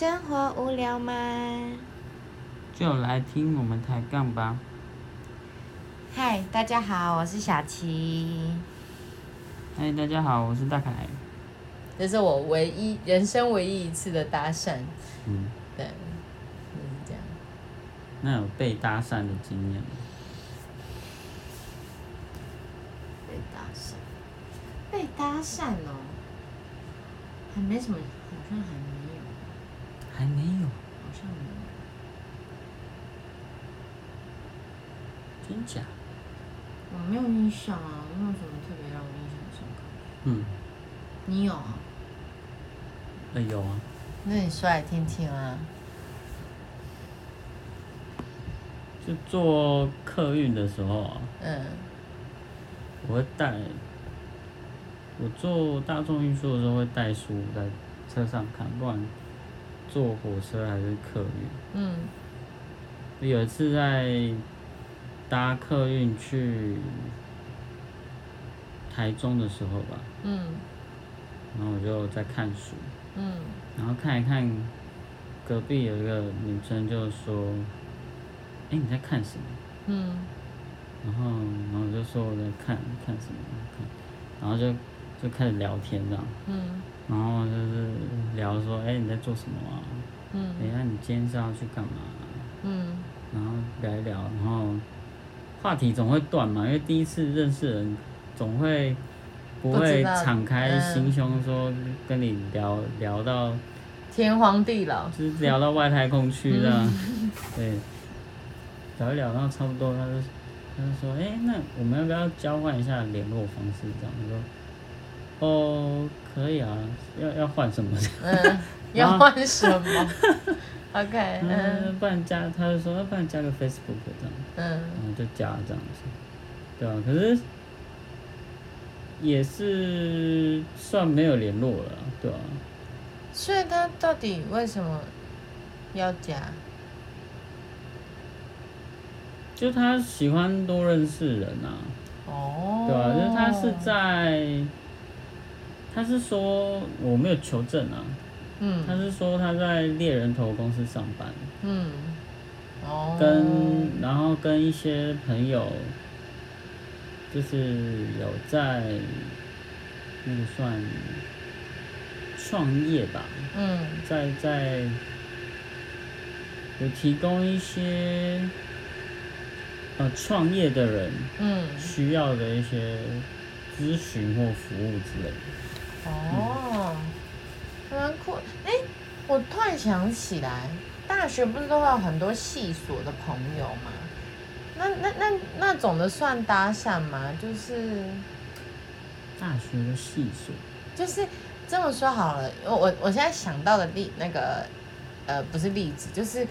生活无聊吗？就来听我们抬杠吧。嗨，大家好，我是小琪。嗨，大家好，我是大凯。这是我唯一人生唯一一次的搭讪，嗯，对，就是这样。那有被搭讪的经验吗？被搭讪，被搭讪哦，还没什么，好像还没有，还没有，好像没有。真假？我没有印象啊，没有什么特别让我印象深刻。嗯，你有啊？呃有啊。那你说来听听啊。就坐客运的时候啊，嗯我会带，我坐大众运输的时候会带书在车上看，不管坐火车还是客运。嗯。有一次在搭客运去台中的时候吧，嗯。然后我就在看书，嗯。然后看一看，隔壁有一个女生就说：“哎、你在看什么？嗯？”然后，然后我就说我在看看什么看，然后就就开始聊天这样，嗯然后就是聊说：“哎、你在做什么啊？嗯哎、那你今天是要去干嘛啊、嗯然后聊一聊，然后话题总会断嘛，因为第一次认识人，总会不会敞开嗯心胸说跟你聊聊到，天荒地老。就是聊到外太空去这样，嗯 对，聊一聊，然后差不多他就他就说，哎、那我们要不要交换一下联络方式这样？我说，哦，可以啊，要要换什么？嗯，要换什么？OK，嗯嗯，不然加，他就说，要不然加个 Facebook 这样。嗯然后就加这样子，对啊，可是也是算没有联络了啊，对啊，所以他到底为什么要加？就他喜欢多认识人啊，哦，对啊，就是他是在，他是说我没有求证啊，他嗯是说他在猎人头公司上班，嗯，哦，跟然后跟一些朋友，就是有在那个算创业吧，嗯。在在有提供一些呃创业的人嗯。需要的一些咨询或服务之类的。哦，还蛮酷。哎、我突然想起来，大学不是都会有很多系所的朋友吗？那那那那种的算搭讪吗？就是大学的系所，就是这么说好了，我我我现在想到的例那个呃不是例子，就是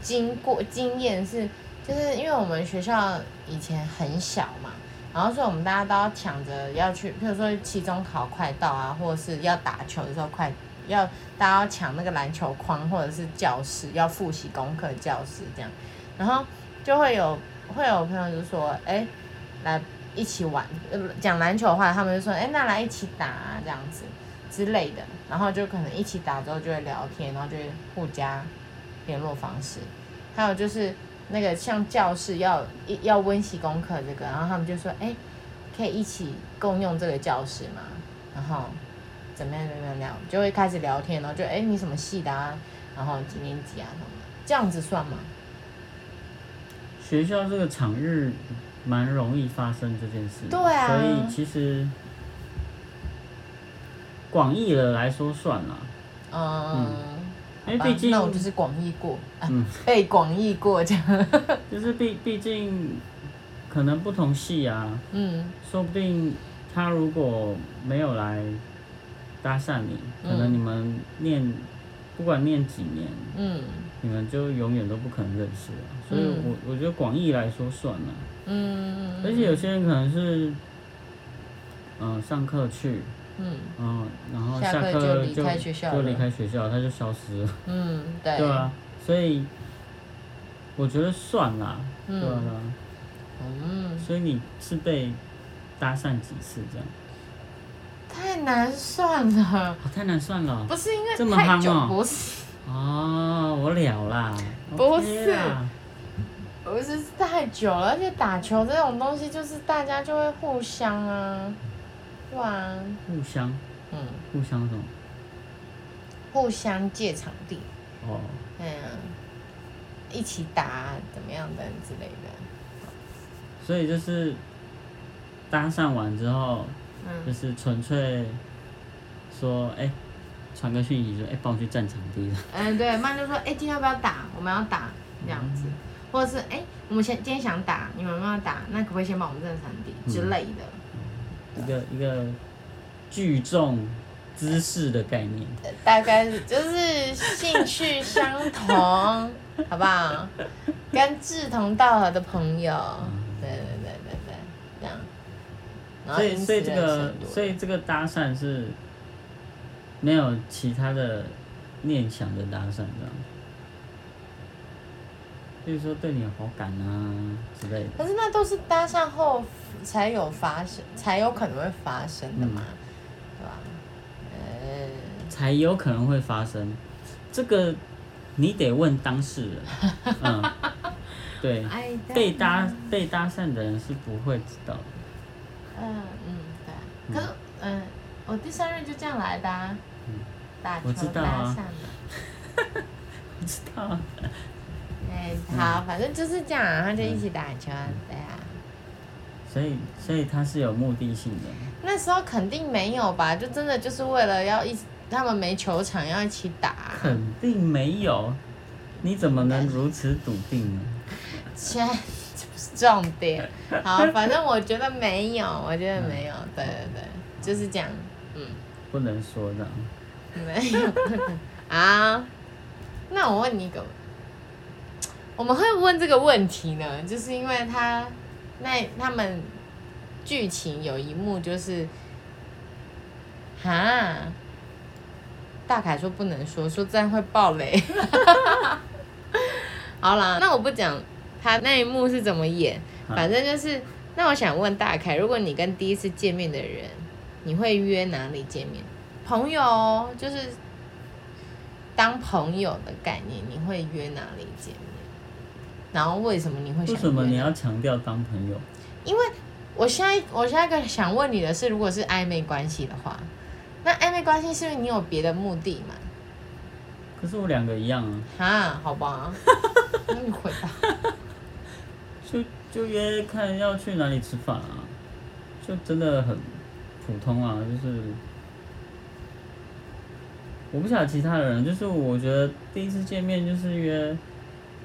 经过经验是，就是因为我们学校以前很小嘛，然后所以我们大家都要抢着要去，譬如说期中考快到啊，或者是要打球的时候快要大家要抢那个篮球框或者是教室要复习功课教室这样，然后就会有会有朋友就说，哎、来一起玩，讲篮球的话，他们就说，哎、那来一起打啊，这样子之类的，然后就可能一起打之后就会聊天，然后就会互加联络方式。还有就是那个像教室要一要温习功课这个，然后他们就说，哎、可以一起共用这个教室吗？然后怎么样怎么样聊，就会开始聊天，然后就哎、你什么系的啊？然后几年级啊什么的，这样子算吗？学校这个场域蛮容易发生这件事，对啊所以其实广义的来说算了，嗯，好吧因为毕竟那我就是广义过，啊嗯被广义过这样，就是毕毕竟可能不同系啊，嗯说不定他如果没有来搭讪你，可能嗯你们念不管念几年，嗯你们就永远都不可能认识了。所以嗯我我觉得广义来说算了，嗯，而且有些人可能是，嗯、上课去，嗯。嗯，然后下下课课就离就开学校就离开学校，他就消失了，嗯对，对啊，所以我觉得算啦，嗯。对啊嗯，所以你是被搭讪几次这样？太难算了，哦、太难算了。哦，不是因为这么太久，夯哦。不是。哦，我了啦，不是。啦。不是太久了，而且打球这种东西就是大家就会互相啊，对啊，互相？嗯，互相什么？互相借场地，哦，嗯，一起打啊怎么样的之类的，所以就是搭讪完之后，嗯。就嗯，是纯粹说，哎、传个讯息说，哎、帮我去占场地。了。嗯，对，曼就说，哎、今天要不要打？我们要打这样子，或者是哎、我们先今天想打，你们要不要打？那可不可以先帮我们占场地？之类的？一个一个聚众姿势的概念。大概是就是兴趣相同，好不好？跟志同道合的朋友，对对对对对，这样。所以所以这个所以这个搭讪是没有其他的念想的搭讪，这样。比如说对你有好感啊之类的。可是那都是搭讪后才有发生，才有可能会发生的嘛，嗯对吧？呃，才有可能会发生。这个你得问当事人，嗯，对，被搭被搭讪的人是不会知道的。嗯嗯，对。可是嗯，我第三任就这样来的、啊，嗯打球我知道搭啊讪的。不知道啊，哎，好，反正就是这样啊，他就一起打球啊，对啊。所以所以他是有目的性的。那时候肯定没有吧，就真的就是为了要一，他们没球场要一起打、啊。肯定没有，你怎么能如此笃定呢？切，这不是重点。好，反正我觉得没有，我觉得没有，对对对，就是这样。嗯，不能说的。没有。啊，那我问你一个，我们会问这个问题呢，就是因为他那他们剧情有一幕就是，哈，大凯说不能说，说这样会爆雷。好啦，那我不讲他那一幕是怎么演，反正就是，那我想问大凯，如果你跟第一次见面的人，你会约哪里见面？朋友哦，就是当朋友的概念，你会约哪里见面？然后为什么你会想为什么你要强调当朋友？因为我现在我现在想问你的是，如果是暧昧关系的话，那暧昧关系是不是你有别的目的嘛？可是我两个一样啊，哈，好吧，那你回答。就就约看要去哪里吃饭啊，就真的很普通啊，就是我不晓得其他的人，就是我觉得第一次见面就是约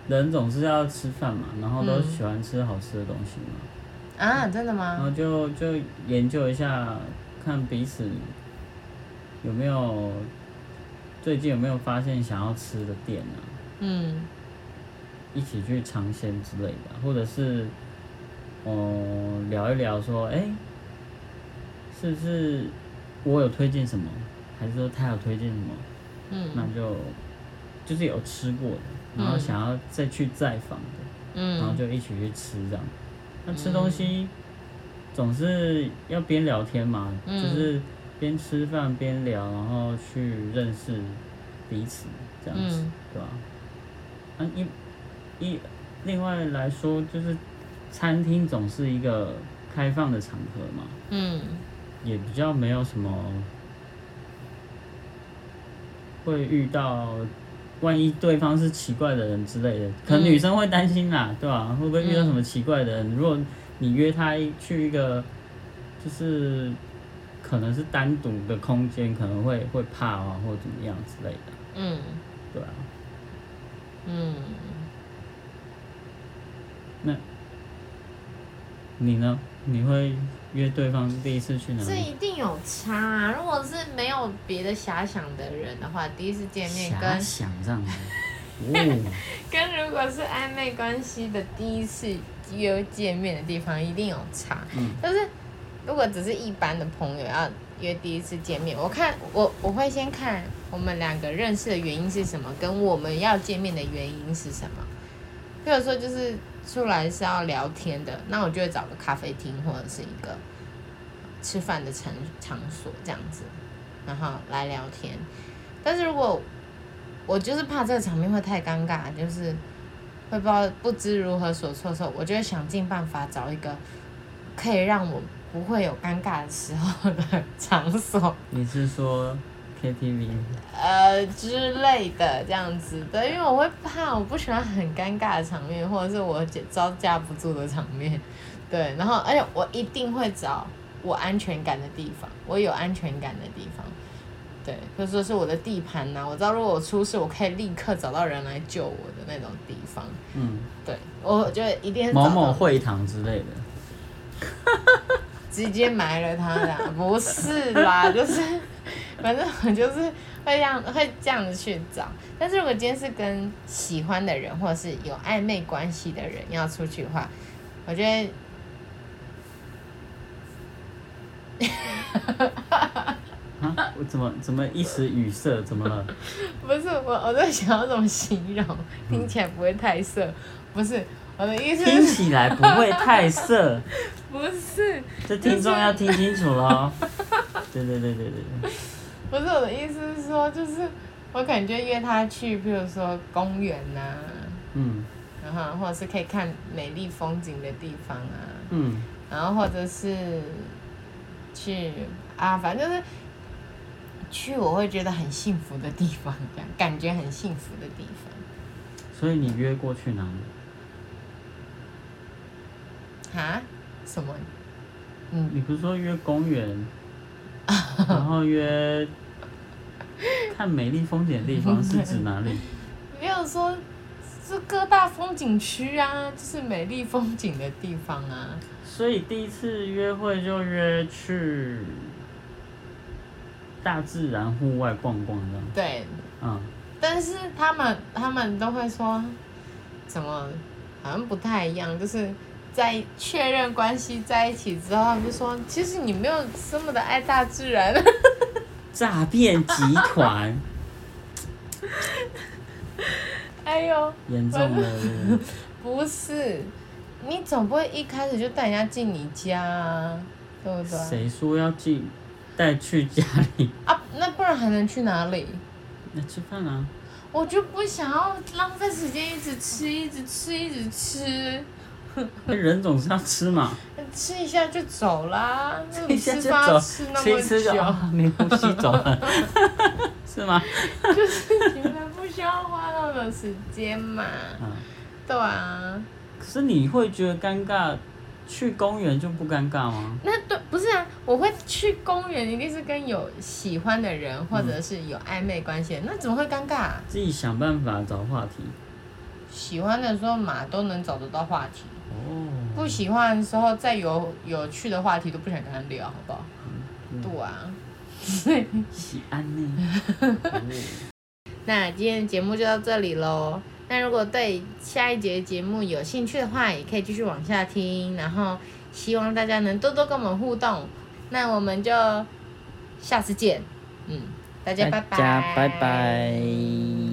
人总是要吃饭嘛，然后都嗯。喜欢吃好吃的东西嘛，啊，真的吗？然？后就就研究一下，看彼此有没有最近有没有发现想要吃的店啊，嗯。一起去尝鲜之类的，或者是哦、聊一聊说，哎、是不是我有推荐什么，还是说他有推荐什么？嗯。那嗯就就是有吃过的，然后嗯。想要再去再访的，然后嗯就一起去吃这样。那吃东西总是要边聊天嘛，嗯就是边吃饭边聊，然后去认识彼此这样子，嗯。对吧？啊一一另外来说，就是餐厅总是一个开放的场合嘛，嗯。也比较没有什么会遇到，万一对方是奇怪的人之类的，可能嗯女生会担心啦，对吧、会不会遇到什么奇怪的人？如果你约他去一个，就是可能是单独的空间，可能会会怕啊，或者怎么样之类的，嗯。对吧、嗯，那你呢？你会约对方第一次去哪这里？一定有差啊！如果是没有别的遐想的人的话，第一次见面遐跟想这样子，哦，跟如果是暧昧关系的第一次约见面的地方，一定有差。嗯但是如果只是一般的朋友要约第一次见面，我看我我会先看我们两个认识的原因是什么，跟我们要见面的原因是什么。比如说就是出来是要聊天的，那我就会找个咖啡厅或者是一个吃饭的场场所这样子，然后来聊天。但是如果我就是怕这个场面会太尴尬，就是会不知道不知如何所措的时候，我就会想尽办法找一个可以让我不会有尴尬的时候的 场所，你是说 KTV？呃之类的这样子对，因为我会怕，我不喜欢很尴尬的场面，或者是我招架不住的场面，对，然后而且我一定会找我安全感的地方，我有安全感的地方。对，就说是我的地盘呐、我知道如果我出事，我可以立刻找到人来救我的那种地方。嗯，对，我觉得一定是某某会堂之类的。直接埋了他啦，不是啦，就是反正我就是会这样会这样子去找。但是如果今天是跟喜欢的人或者是有暧昧关系的人要出去的话，我觉得啊，我怎么怎么一时语塞？怎么了？不是我我在想要怎么形容，听起来不会太色。不是我的意思听，起来不会太色，不是这听众要听清楚喽。对对对对对对，不是我的意思是说，就是我可能就约他去，比如说公园呐、嗯然后或者是可以看美丽风景的地方啊，嗯，然后或者是去啊，反正就是去我会觉得很幸福的地方，这样感觉很幸福的地方。所以你约过去哪里？啊？什么？嗯，你不是说约公园，然后约看美丽风景的地方是指哪里？没有说是各大风景区啊，就是美丽风景的地方啊。所以第一次约会就约去大自然户外逛逛这样。对，嗯，但是他们他们都会说，怎么好像不太一样，就是在确认关系在一起之后，他们就说，其实你没有这么的爱大自然。诈骗集团 哎呦，严重了，不是，你总不会一开始就带人家进你家啊，对不对？谁说要进带去家里？啊，那不然还能去哪里？那吃饭啊？我就不想要浪费时间，一直吃，一直吃，一直吃，那 人总是要吃嘛，吃一下就走啦。那一你下就走吃吃那么吃一吃就久，啊，没呼吸走了，是吗？就是你们不需要花那么多时间嘛。嗯，对啊，可是你会觉得尴尬，去公园就不尴尬吗？那对不是啊？我会去公园，一定是跟有喜欢的人或者是有暧昧关系的，那怎么会尴尬、啊？自己想办法找话题。喜欢的时候嘛，都能找得到话题；哦，不喜欢的时候，再有有趣的话题都不想跟他聊，好不好？嗯对啊。喜安呢？哦 那今天的节目就到这里喽。那如果对下一节节目有兴趣的话，也可以继续往下听。然后希望大家能多多跟我们互动。那我们就下次见。嗯，大家拜拜。大家拜拜。